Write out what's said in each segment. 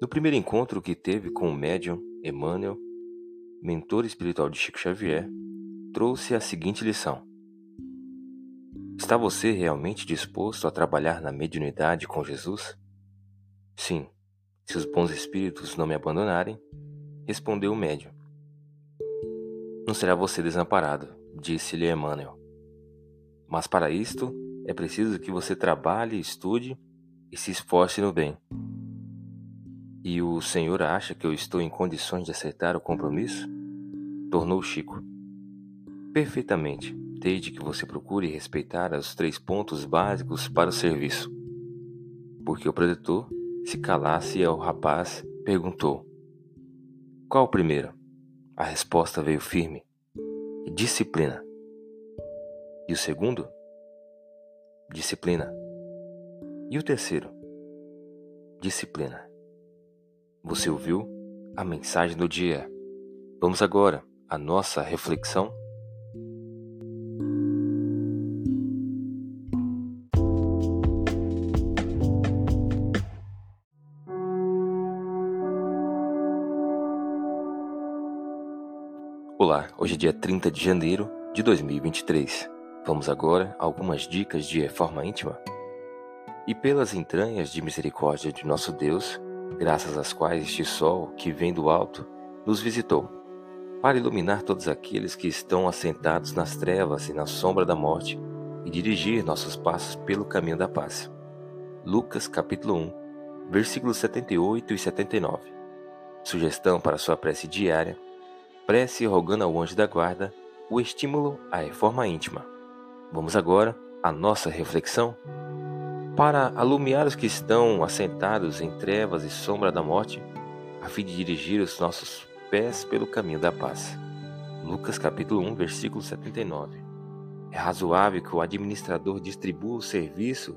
No primeiro encontro que teve com o médium Emmanuel, mentor espiritual de Chico Xavier, trouxe a seguinte lição: Está você realmente disposto a trabalhar na mediunidade com Jesus? Sim, se os bons espíritos não me abandonarem, respondeu o médium. Não será você desamparado, disse-lhe Emmanuel. Mas para isto é preciso que você trabalhe, estude e se esforce no bem. E o senhor acha que eu estou em condições de aceitar o compromisso? Tornou Chico. Perfeitamente, desde que você procure respeitar os três pontos básicos para o serviço. Porque o protetor se calasse e o rapaz perguntou: Qual o primeiro? A resposta veio firme: Disciplina. E o segundo? Disciplina. E o terceiro? Disciplina. Você ouviu a mensagem do dia. Vamos agora à nossa reflexão. Olá, hoje é dia 30 de janeiro de 2023. Vamos agora a algumas dicas de reforma íntima e pelas entranhas de misericórdia de nosso Deus, graças às quais este sol, que vem do alto, nos visitou, para iluminar todos aqueles que estão assentados nas trevas e na sombra da morte e dirigir nossos passos pelo caminho da paz. Lucas capítulo 1, versículos 78 e 79. Sugestão para sua prece diária: prece rogando ao anjo da guarda o estímulo à reforma íntima. Vamos agora à nossa reflexão para alumiar os que estão assentados em trevas e sombra da morte, a fim de dirigir os nossos pés pelo caminho da paz. Lucas capítulo 1, versículo 79. É razoável que o administrador distribua o serviço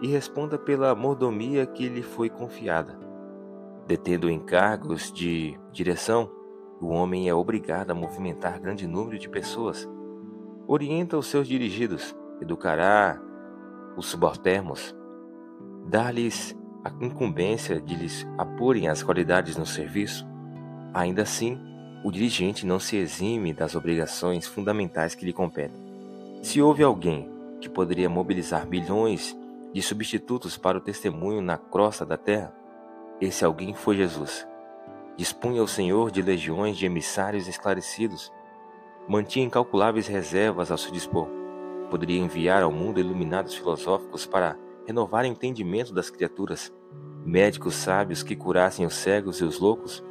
e responda pela mordomia que lhe foi confiada. Detendo encargos de direção, o homem é obrigado a movimentar grande número de pessoas. Orienta os seus dirigidos, educará os subalternos, dar-lhes a incumbência de lhes apurem as qualidades no serviço, ainda assim, o dirigente não se exime das obrigações fundamentais que lhe competem. Se houve alguém que poderia mobilizar bilhões de substitutos para o testemunho na crosta da terra, esse alguém foi Jesus. Dispunha o Senhor de legiões de emissários esclarecidos, mantinha incalculáveis reservas ao seu dispor poderia enviar ao mundo iluminados filosóficos para renovar o entendimento das criaturas, médicos sábios que curassem os cegos e os loucos,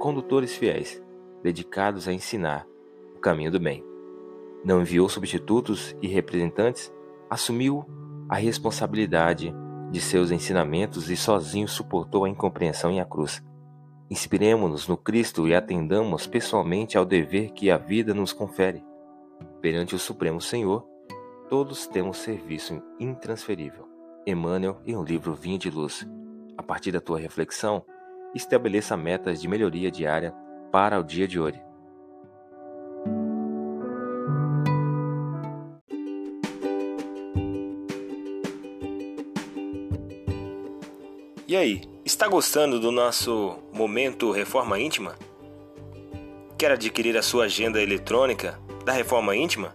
condutores fiéis, dedicados a ensinar o caminho do bem. Não enviou substitutos e representantes, assumiu a responsabilidade de seus ensinamentos e sozinho suportou a incompreensão e a cruz. Inspiremos-nos no Cristo e atendamos pessoalmente ao dever que a vida nos confere. Perante o Supremo Senhor, Todos temos serviço intransferível. Emmanuel em um livro Vinho de Luz. A partir da tua reflexão, estabeleça metas de melhoria diária para o dia de hoje. E aí, está gostando do nosso momento Reforma Íntima? Quer adquirir a sua agenda eletrônica da Reforma Íntima?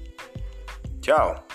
Tchau!